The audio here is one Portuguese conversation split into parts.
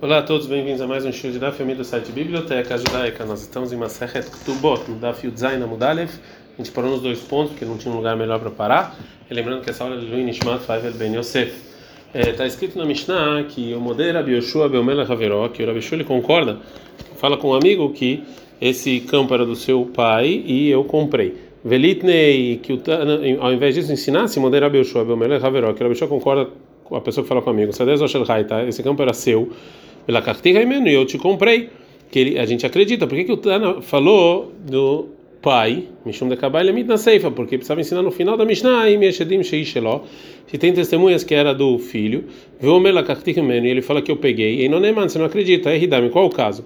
Olá a todos, bem-vindos a mais um show de Daf do site Biblioteca Judaica. Nós estamos em Masechet Ktubot, no Daf Yudzain Amudalev. A gente parou nos dois pontos, porque não tinha um lugar melhor para parar. E lembrando que essa aula é de Luin Nishmat Ben Yosef. Está é, escrito na Mishnah que o Moder Rabi Yoshua Beomela Haveró, que o Rabi Yoshua concorda, fala com um amigo que esse campo era do seu pai e eu comprei. Velitnei, que ao invés disso ensinasse, Moder Rabi Yoshua Beomela Haveró, que o Rabi Yoshua concorda com a pessoa que fala comigo. Esse campo era seu pela carteira e eu te comprei. Que ele, a gente acredita. Por que, que o Tana falou do pai, Mishum de Kabbalah na Seifa? Porque precisava ensinar no final da Mishnah, e se tem testemunhas que era do filho, viu la carteira e ele fala que eu peguei, e não é mano, você não acredita, é Hidami, qual o caso?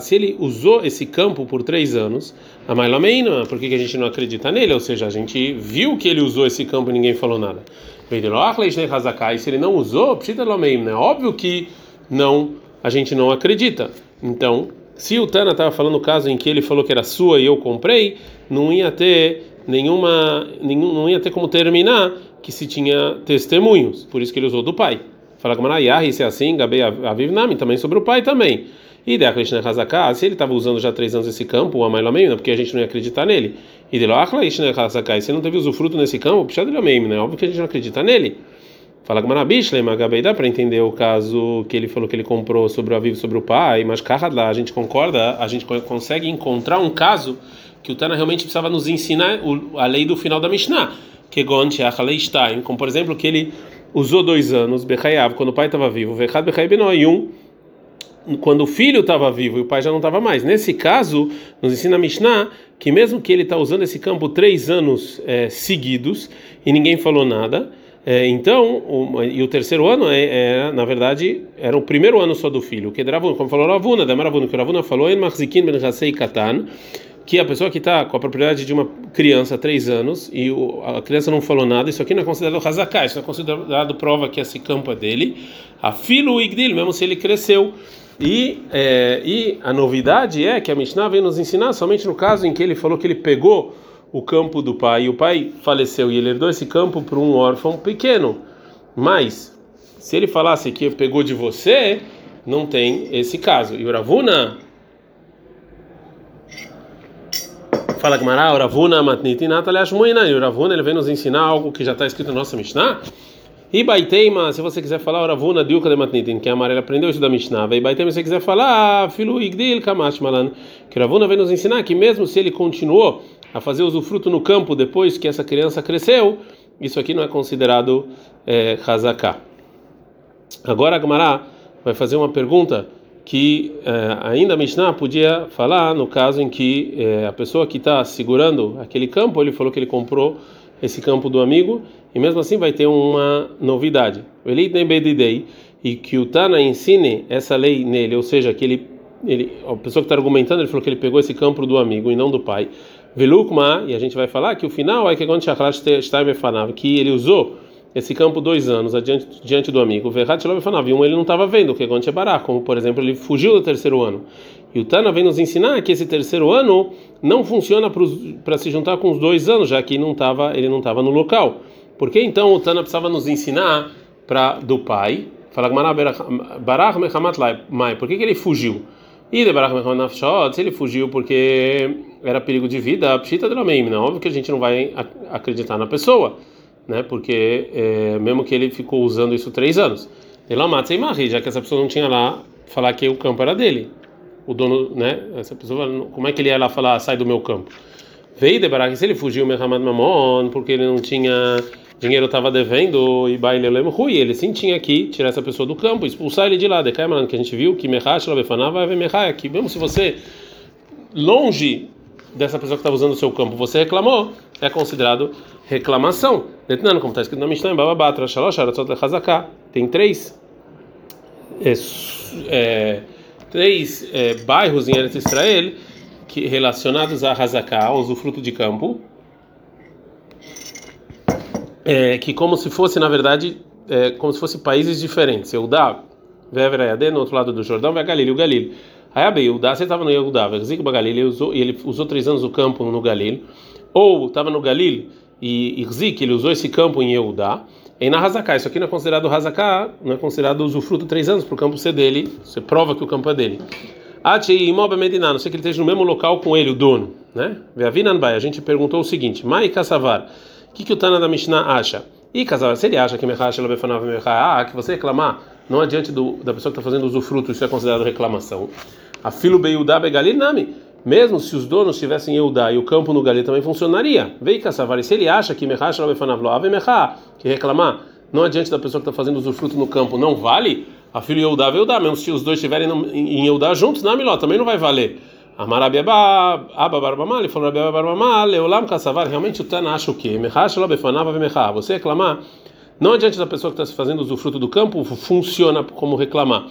Se ele usou esse campo por três anos, a Mailameina, por que, que a gente não acredita nele? Ou seja, a gente viu que ele usou esse campo e ninguém falou nada. E se ele não usou, é óbvio que não, a gente não acredita. Então, se o Tana estava falando o caso em que ele falou que era sua e eu comprei, não ia ter nenhuma, nenhum, não ia ter como terminar que se tinha testemunhos. Por isso que ele usou do pai. Fala com Marayahi, se é assim, Gabei Aviv Nami, também sobre o pai também. E de Krishna Hazaká, se ele estava usando já três anos esse campo, o Amailameim, porque a gente não ia acreditar nele. E de Krishna Hazaká, se ele não teve usufruto nesse campo, Pichad Lameim, né? Óbvio que a gente não acredita nele. Fala com Manabishle, Magabei, dá para entender o caso que ele falou que ele comprou sobre o Aviv, sobre o pai, mas lá a gente concorda, a gente consegue encontrar um caso que o Tana realmente precisava nos ensinar a lei do final da Mishnah, que Gonte Stein, como por exemplo que ele usou dois anos, Bechayav, quando o pai estava vivo, Vechad Bechai Benoi, um quando o filho estava vivo e o pai já não estava mais. Nesse caso, nos ensina a Mishnah que mesmo que ele está usando esse campo três anos é, seguidos e ninguém falou nada, é, então, o, e o terceiro ano é, é, na verdade, era o primeiro ano só do filho. Que Dravuna, como falou Ravuna, da Maravuna, que Ravuna falou, em Marzikin ben Hasei Katan, que a pessoa que está com a propriedade de uma criança há três anos e o, a criança não falou nada, isso aqui não é considerado hazaká, isso é considerado prova que esse campo é dele. A filo igdil, mesmo se ele cresceu. E, é, e a novidade é que a Mishnah vem nos ensinar somente no caso em que ele falou que ele pegou o campo do pai e o pai faleceu e ele herdou esse campo para um órfão pequeno. Mas, se ele falasse que pegou de você, não tem esse caso. E o Ravuna. Fala Gmará, o Ravuna matniti nataliash muina. E Ravuna ele vem nos ensinar algo que já está escrito na nossa Mishnah e Baiteima, se você quiser falar, Ravuna Dilka de Matnitin, que a amarela aprendeu isso da Mishnah. E Baiteima, se você quiser falar, Filu Igdil Kamash Malan, que Ravuna vem nos ensinar que mesmo se ele continuou a fazer usufruto no campo depois que essa criança cresceu, isso aqui não é considerado é, Hazaká. Agora a Gamará vai fazer uma pergunta que é, ainda a Mishnah podia falar no caso em que é, a pessoa que está segurando aquele campo, ele falou que ele comprou esse campo do amigo, e mesmo assim vai ter uma novidade. E que o Tana ensine essa lei nele, ou seja, que ele, ele a pessoa que está argumentando, ele falou que ele pegou esse campo do amigo e não do pai. Velukma, e a gente vai falar que o final é que quando que ele usou esse campo dois anos adiante, diante do amigo. Um ele não estava vendo, que é Bará, como por exemplo, ele fugiu do terceiro ano. E o Tana vem nos ensinar que esse terceiro ano não funciona para se juntar com os dois anos, já que não tava, ele não estava no local. Por que então o Tana precisava nos ensinar para do pai? Fala por que, que ele fugiu? E de se ele fugiu porque era perigo de vida, Pshita Dromim, não, óbvio que a gente não vai acreditar na pessoa, né? Porque é, mesmo que ele ficou usando isso três anos. Já que essa pessoa não tinha lá falar que o campo era dele o dono, né? Essa pessoa, como é que ele ia lá falar, sai do meu campo? Veio de Barak, se ele fugiu, Mehamad Mamon, porque ele não tinha dinheiro, estava devendo, e Bailelem Rui, ele sim tinha que tirar essa pessoa do campo, expulsar ele de lá. De que a gente viu que Mehash Labefanava vai Mehai aqui, mesmo se você, longe dessa pessoa que estava usando o seu campo, você reclamou, é considerado reclamação. Como está escrito na Mishnah, Bababatra, Shalosh, Aratzot Hazaká, tem três. É, é, três é, bairros em Eretz Israel que relacionados a Hazaká, ao usufruto de campo, é, que como se fosse na verdade é, como se fossem países diferentes. Eudá, Veverayadê, no outro lado do Jordão, vai Galil, o Galil. Aí a Eudá, você estava no Eudá, Vezik Galil, usou, ele usou três anos o campo no Galil, ou estava no Galil e Irzik, ele usou esse campo em Eudá. Em na Hazaká, isso aqui não é considerado Hazaká, não é considerado usufruto três anos, para o campo ser dele, você prova que o campo é dele. Ati imóvel Mediná, não sei que ele esteja no mesmo local com ele, o dono, né? A gente perguntou o seguinte: Mai Kassavar, o que, que o Tana da Mishnah acha? E Kassavar, se ele acha que ah, que você reclamar não adiante do, da pessoa que está fazendo usufruto, isso é considerado reclamação. A filo Beiudá Begalil Nami. Mesmo se os donos tivessem Eudá e o campo no Galil também funcionaria. Veio Kassavar, se ele acha que que reclamar não adiante da pessoa que está fazendo usufruto no campo não vale, a filho Eudá Eudá, mesmo se os dois estiverem em Eudá juntos, na Miló também não vai valer. Amarabiabá, Abba Barbamá, ele falou Rabiabá Barbamá, Leolam Kassavar, realmente o Tana acha o quê? Você reclamar, não adiante da pessoa que está fazendo usufruto do campo, funciona como reclamar.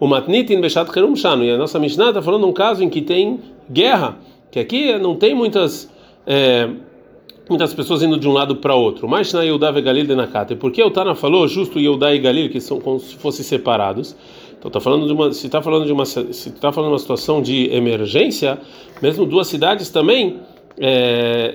O Matnitin Beshat Kerum Shano, e a nossa Mishnah está falando um caso em que tem guerra, que aqui não tem muitas. É, muitas pessoas indo de um lado para outro. Mas na Yehudá e Galil de Nakate, porque o Tana falou justo Yehudá e Galil que são como se fossem separados. Então tá falando de uma, se está falando de uma, se está falando de uma situação de emergência, mesmo duas cidades também, é,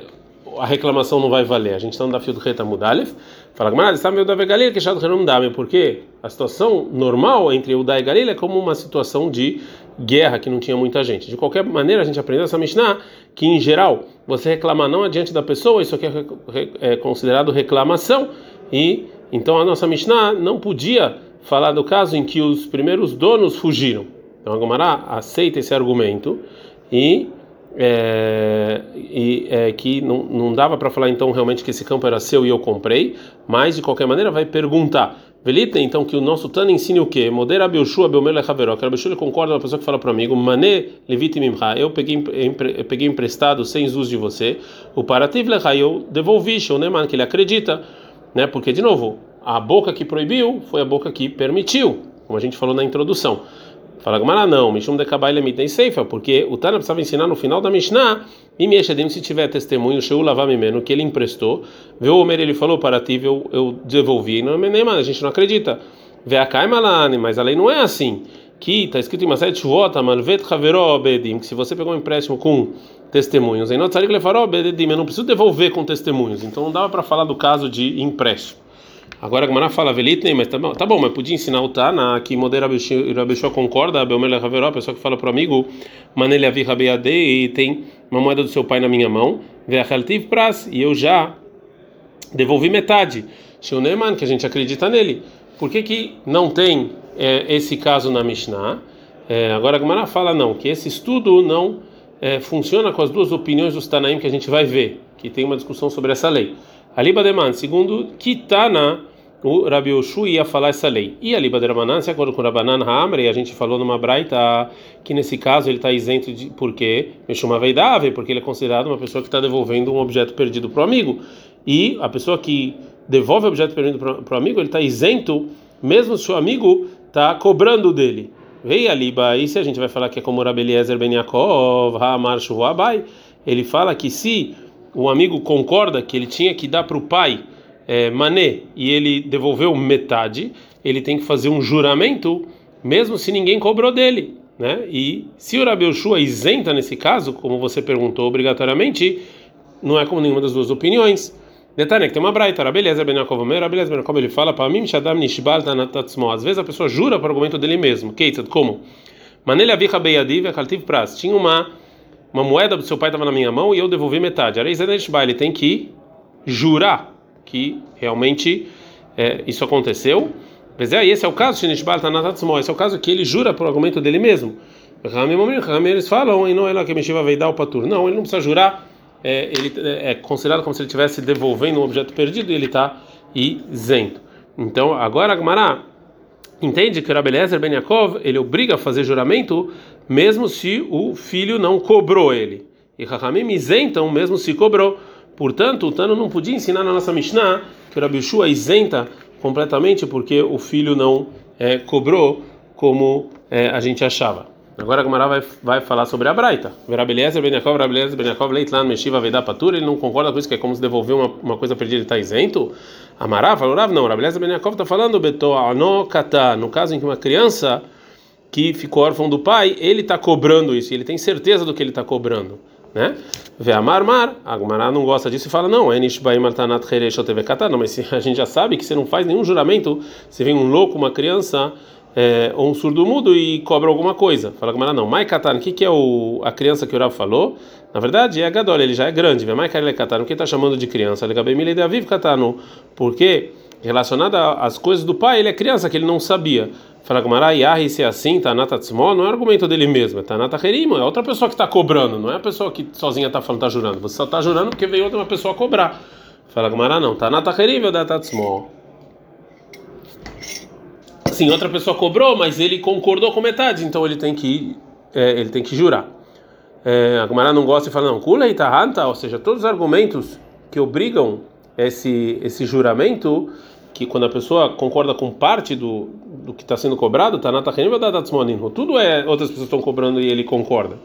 a reclamação não vai valer. A gente está no fio do Reta Mudalev. Fala, mas está meio da Galil que já não dá, porque a situação normal entre Yehudá e Galil é como uma situação de guerra que não tinha muita gente. De qualquer maneira, a gente aprendeu essa Mishnah que, em geral, você reclamar não adiante da pessoa, isso aqui é, é considerado reclamação, e então a nossa Mishnah não podia falar do caso em que os primeiros donos fugiram. Então a Gomará aceita esse argumento e, é, e é, que não, não dava para falar então realmente que esse campo era seu e eu comprei, mas de qualquer maneira vai perguntar Velita, então, que o nosso Tana ensine o quê? Modera Bilshua Belmele Haveró. Que Bilshua concorda com a pessoa que fala para o amigo, Mané Levite Mimha, eu peguei, peguei emprestado sem uso de você. O Parativ Lecha, eu devolvi, Shoneman, que ele acredita. Né? Porque, de novo, a boca que proibiu foi a boca que permitiu, como a gente falou na introdução. Fala Gamara, não, Mishum de Kabai Lemit Seifa, porque o Tana precisava ensinar no final da Mishnah, e Mieshadim, se tiver testemunho, Sheu Lavam Mimeno, que ele emprestou, viu o Omer, ele falou para ti, eu, eu devolvi, não, nem, mano, a gente não acredita. Vê a Kaimalane, mas a lei não é assim. Que está escrito em Maset Shuvot, Malvet Haveró Bedim, que se você pegou um empréstimo com testemunhos, em eu não preciso devolver com testemunhos, então não dava para falar do caso de empréstimo. Agora a Gamara fala Velitnei, mas tá bom, tá bom, mas podia ensinar o Tana que modera Rabeshua concorda, Belmele Haveró, a pessoa que fala para o amigo, Manele Avi e tem uma moeda do seu pai na minha mão, Veachaltiv Pras, e eu já devolvi metade. Sheuneman, que a gente acredita nele. Por que, que não tem é, esse caso na Mishnah? É, agora a Gamara fala não, que esse estudo não é, funciona com as duas opiniões dos Tanaim que a gente vai ver, que tem uma discussão sobre essa lei. Ali Bademan, segundo Kitana o Rabi Oshu ia falar essa lei. E ali Badramanan, de acordo com o Rabanan Hamre, a gente falou numa braita que nesse caso ele está isento de porque Meshuma Veidave, porque ele é considerado uma pessoa que está devolvendo um objeto perdido para o amigo. E a pessoa que devolve o objeto perdido para o amigo, ele está isento, mesmo se o amigo está cobrando dele. Vei ali, e se a gente vai falar que é como Rabi Eliezer Ben Yaakov, Ha'amar Abai, ele fala que se o amigo concorda que ele tinha que dar para o pai é, mané e ele devolveu metade, ele tem que fazer um juramento, mesmo se ninguém cobrou dele. Né? E se o Rabi Yoshua isenta nesse caso, como você perguntou obrigatoriamente, não é como nenhuma das duas opiniões. Detalhe que tem uma braita, beleza, Ben Yaakov, beleza, Ben Yaakov, ele fala para mim, Shadam Nishbal Tanatatzmo. Às vezes a pessoa jura para o argumento dele mesmo. Keitzad, como? Manele Avicha Beyadiv Akaltiv Pras. Tinha uma uma moeda do seu pai estava na minha mão e eu devolvi metade. Ele tem que jurar que realmente é, isso aconteceu. Mas é, esse é o caso, esse é o caso que ele jura por argumento dele mesmo. Eles falam, e não é lá que Meshiva vai dar o patur. Não, ele não precisa jurar, é, ele é, é considerado como se ele estivesse devolvendo um objeto perdido e ele está isento. Então, agora Agmará entende que o Rabelezer Ben Yaakov, ele obriga a fazer juramento mesmo se o filho não cobrou ele. E Rahamim isentam mesmo se cobrou. Portanto, o Tano não podia ensinar na nossa Mishnah que o Rabi Shua isenta completamente porque o filho não é, cobrou como é, a gente achava. Agora a Gamara vai, vai falar sobre a Braita. Verabeliezer Ben Yaakov, Verabeliezer Ben Yaakov, Leitlan Meshiva Veidá Patura, ele não concorda com isso, que é como se devolver uma, uma coisa perdida ele está isento. Amará falou, Rav, não, Verabeliezer Ben Yaakov está falando, Beto Anokata, no caso em que uma criança que ficou órfão do pai, ele está cobrando isso, ele tem certeza do que ele está cobrando. né? Ve'amar mar, a Gemara não gosta disso e fala não, martanat não, mas a gente já sabe que você não faz nenhum juramento, se vem um louco, uma criança é, um surdo mudo e cobra alguma coisa. Fala a Gemara não, mai katan, o que que é o a criança que o Rav falou? Na verdade é gadol, ele já é grande, mai katan, o que está chamando de criança? Legabemile de aviv katanu, porque relacionada às coisas do pai, ele é criança que ele não sabia. Fala Gamara, Yahi, se é assim, Tanata Tzmo, não é argumento dele mesmo, é Tanata Herim, é outra pessoa que está cobrando, não é a pessoa que sozinha está falando, está jurando. Você só está jurando porque veio outra pessoa cobrar. Fala Gamara, não, Tanata Herim ou Data Tzmo. Sim, outra pessoa cobrou, mas ele concordou com metade, então ele tem que, é, ele tem que jurar. É, a Gamara não gosta e fala, não, Kula e ou seja, todos os argumentos que obrigam esse, esse juramento que quando a pessoa concorda com parte do, do que está sendo cobrado, tá na tudo é outras pessoas estão cobrando e ele concorda.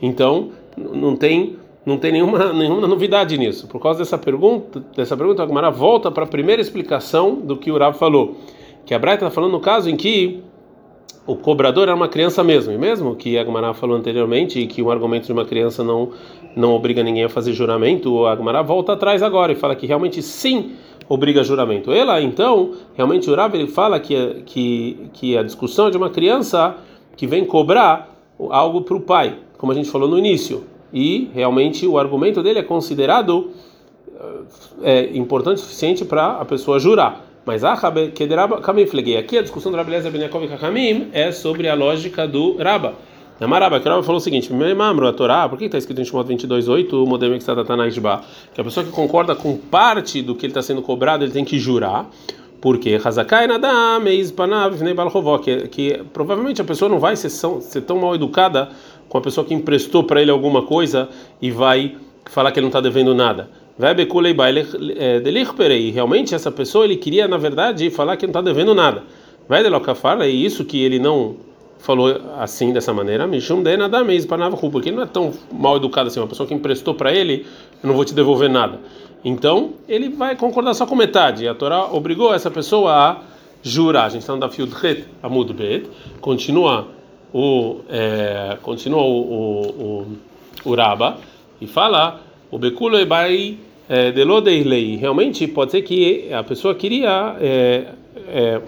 Então não tem não tem nenhuma nenhuma novidade nisso. Por causa dessa pergunta, dessa pergunta a Gemara volta para a primeira explicação do que o Rav falou, que a Braita está falando no caso em que o cobrador era uma criança mesmo, e mesmo que a Gemara falou anteriormente que o argumento de uma criança não não obriga ninguém a fazer juramento, a Gemara volta atrás agora e fala que realmente sim obriga juramento. Ela, então, realmente o Rav ele fala que, que, que a discussão é de uma criança que vem cobrar algo para o pai, como a gente falou no início. E realmente o argumento dele é considerado é, importante o suficiente para a pessoa jurar. Mas a aqui a discussão do Rabbi Lezer Ben Yaakov é sobre a lógica do Raba. Na Maraba, que o falou o seguinte: Mamro, a Torá, por que está escrito em Shemot 22:8, o que está Que a pessoa que concorda com parte do que ele está sendo cobrado, ele tem que jurar. Porque Hazakai Nadam, Panav, que, que provavelmente a pessoa não vai ser, ser tão mal educada com a pessoa que emprestou para ele alguma coisa e vai falar que ele não está devendo nada. E realmente essa pessoa ele queria, na verdade, falar que não está devendo nada. Vai fala, é isso que ele não falou assim dessa maneira, Mishum de nada mesmo para porque ele não é tão mal educado assim, uma pessoa que emprestou para ele, eu não vou te devolver nada. Então, ele vai concordar só com metade. E a Torá obrigou essa pessoa a jurar. A gente está no Dafio Dret, Amud Bet, continua o é, continua o, o, o, o Raba e fala o Bekulo Ebai é, Delodeilei. Realmente pode ser que a pessoa queria é, é,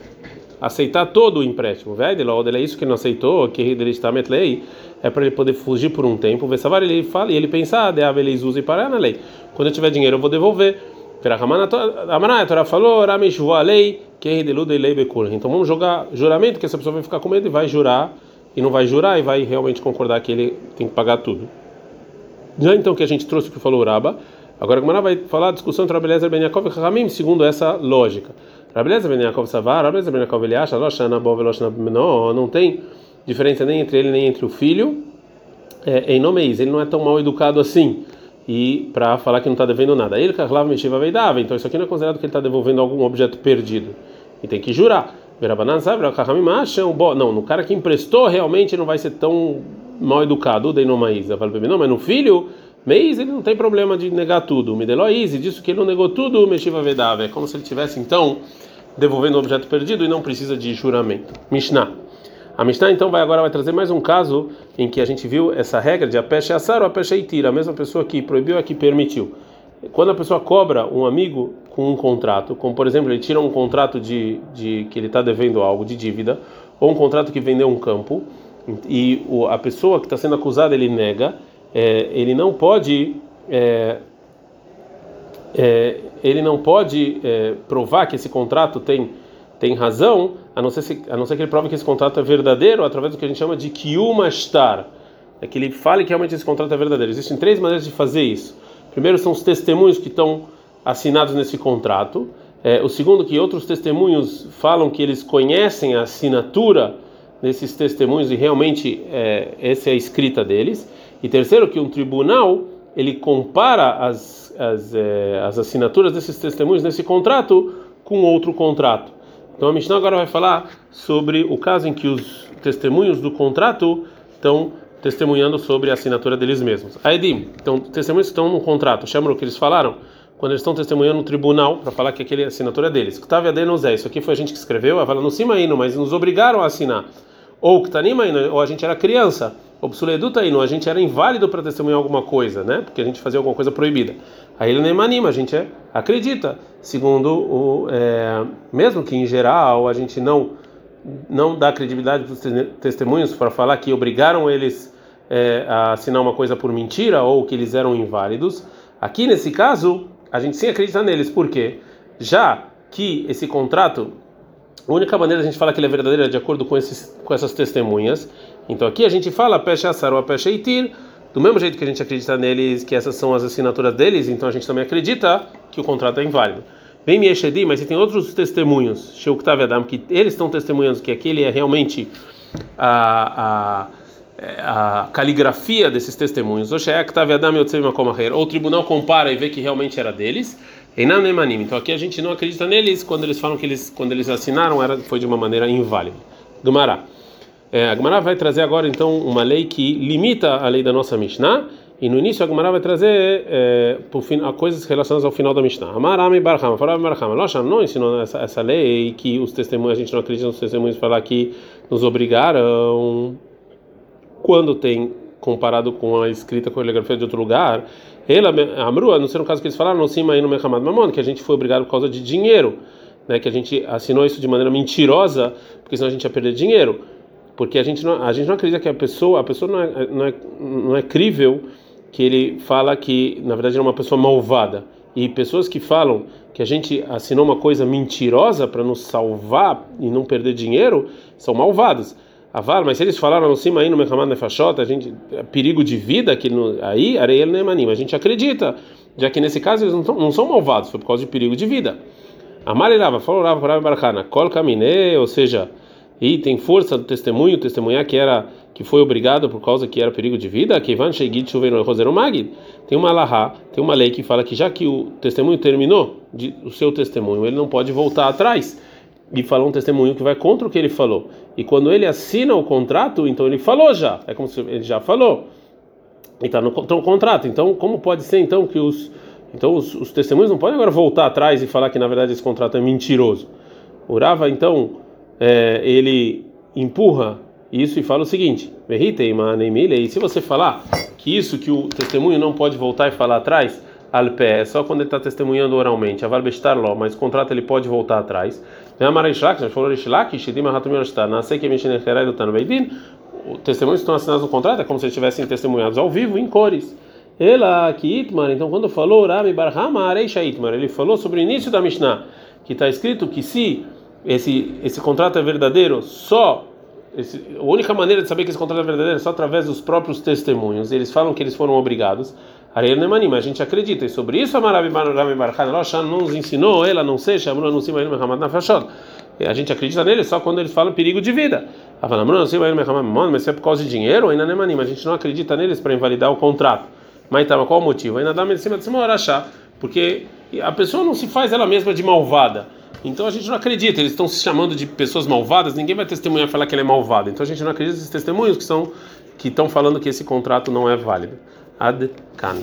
aceitar todo o empréstimo. É isso que não aceitou, que metlei, é para ele poder fugir por um tempo. Vesavar ele fala e ele pensa, ah, de eles usam e parar na lei. Quando eu tiver dinheiro eu vou devolver. A Torá falou, lei, então vamos jogar juramento que essa pessoa vai ficar com medo e vai jurar e não vai jurar e vai realmente concordar que ele tem que pagar tudo. Já então que a gente trouxe o que falou o Raba, agora a Gemara vai falar a discussão entre Abeleza Ben Yaakov e Ramim segundo essa lógica. Rabeleza Ben Yaakov Savar, Rabeleza Ben Yaakov ele acha, não, não tem diferença nem entre ele nem entre o filho, é, em nome ele não é tão mal educado assim, e para falar que não está devendo nada. Ele, Karlav Meshiva Veidava, então isso aqui não é considerado que ele está devolvendo algum objeto perdido, e tem que jurar. Não, no cara que emprestou realmente não vai ser tão mal educado, dei no maíz, não, mas no filho. Meis ele não tem problema de negar tudo. Mideloiz, disso que ele não negou tudo, Meshiva Vedava. É como se ele tivesse então devolvendo o objeto perdido e não precisa de juramento. Mishnah. A Mishnah então vai agora vai trazer mais um caso em que a gente viu essa regra de a pecha assar ou pecha tira, a mesma pessoa que proibiu é que permitiu. Quando a pessoa cobra um amigo com um contrato, como por exemplo ele tira um contrato de, de que ele está devendo algo de dívida, ou um contrato que vendeu um campo, e a pessoa que está sendo acusada ele nega, é, ele não pode é, é, ele não pode é, provar que esse contrato tem, tem razão, a não, ser se, a não ser que ele prove que esse contrato é verdadeiro, através do que a gente chama de kiumastar, é que ele fale que realmente esse contrato é verdadeiro. Existem três maneiras de fazer isso. Primeiro são os testemunhos que estão assinados nesse contrato. É, o segundo que outros testemunhos falam que eles conhecem a assinatura desses testemunhos e realmente é, essa é a escrita deles. E terceiro que um tribunal ele compara as, as, eh, as assinaturas desses testemunhos nesse contrato com outro contrato. Então a Mishnah agora vai falar sobre o caso em que os testemunhos do contrato estão testemunhando sobre a assinatura deles mesmos. Aedim, então testemunhos que estão no contrato, chamam o que eles falaram quando eles estão testemunhando no tribunal para falar que aquele assinatura é deles. Octavia Denozé, isso aqui foi a gente que escreveu, ela no cima mas nos obrigaram a assinar. Ou que tá nem ou a gente era criança obsoleduta aí, a gente era inválido para testemunhar alguma coisa, né? Porque a gente fazia alguma coisa proibida. Aí ele nem anima, a gente é, acredita, segundo o é, mesmo que em geral a gente não não dá credibilidade para os testemunhos para falar que obrigaram eles é, a assinar uma coisa por mentira ou que eles eram inválidos. Aqui nesse caso a gente sim acredita neles, por quê? Já que esse contrato a única maneira a gente fala que ele é verdadeiro é de acordo com, esses, com essas testemunhas. Então aqui a gente fala pecha assar ou pecha itir, do mesmo jeito que a gente acredita neles, que essas são as assinaturas deles, então a gente também acredita que o contrato é inválido. Vem Mieshedi, mas tem outros testemunhos, Sheuktav Adam, que eles estão testemunhando que aquele é realmente a, a, a caligrafia desses testemunhos. Ou o tribunal compara e vê que realmente era deles. Então aqui a gente não acredita neles quando eles falam que eles quando eles assinaram era foi de uma maneira inválida. Gumará. É, a Gumará vai trazer agora então uma lei que limita a lei da nossa Mishnah e no início a Gumará vai trazer é, fim, a coisas relacionadas ao final da Mishnah. Amarame Barham, Farab Barham. Locha não ensinou essa, essa lei que os testemunhos a gente não acredita nos testemunhos falar que nos obrigaram quando tem comparado com a escrita com a caligrafia de outro lugar ela, Amrua, não sei no caso que eles falaram, cima aí no Mehamad Mamon, que a gente foi obrigado por causa de dinheiro, né, que a gente assinou isso de maneira mentirosa, porque senão a gente ia perder dinheiro. Porque a gente não, a gente não acredita que a pessoa, a pessoa não é, não é, não é crível que ele fala que na verdade é uma pessoa malvada. E pessoas que falam que a gente assinou uma coisa mentirosa para nos salvar e não perder dinheiro são malvados. Aval, mas se eles falaram no cima aí no Mechamad Nefashot, a gente é perigo de vida que no, aí areia nem anima, a gente acredita, já que nesse caso eles não, tão, não são malvados, foi por causa de perigo de vida. Amarelava, falou Rava para Barakana, Kol Kamine, ou seja, e tem força do testemunho, testemunhar que era que foi obrigado por causa que era perigo de vida, que Van Shegit Shuveno Rosero. Tem uma lahá, tem uma lei que fala que já que o testemunho terminou de, o seu testemunho, ele não pode voltar atrás e falar um testemunho que vai contra o que ele falou. E quando ele assina o contrato, então ele falou já. É como se ele já falou. E está no, no, contrato. Então, como pode ser então que os então os, os, testemunhos não podem agora voltar atrás e falar que na verdade esse contrato é mentiroso. Urava então é, ele empurra isso e fala o seguinte: e se você falar que isso que o testemunho não pode voltar e falar atrás al pé, é só quando ele está testemunhando oralmente, aval bestar lo, mas o contrato ele pode voltar atrás. Tem a Marishlak, já falou Rishlak, Shidim Hatum Yoshtar, nasce que mexer Necherai do Tano Beidin, os testemunhos estão assinados no contrato, é como se estivessem testemunhados ao vivo, em cores. Ela, que Itmar, então quando falou Rami Barhama Areisha Itmar, ele falou sobre o início da Mishnah, que está escrito que se esse, esse contrato é verdadeiro, só esse, a única maneira de saber que esse contrato é verdadeiro é só através dos próprios testemunhos. Eles falam que eles foram obrigados. Ariel Nemanim, a gente acredita. E sobre isso a Maravi Barchan não nos ensinou, ela não sei, chamou não A gente acredita nele só quando eles falam perigo de vida. Mas se é por causa de dinheiro, ainda Nemanim, a gente não acredita neles para invalidar o contrato. Mas tá, qual o motivo? Ainda dá medicina de achar, porque a pessoa não se faz ela mesma de malvada. Então a gente não acredita, eles estão se chamando de pessoas malvadas, ninguém vai testemunhar falar que ele é malvado. Então a gente não acredita nesses testemunhos que são que estão falando que esse contrato não é válido. Ad can.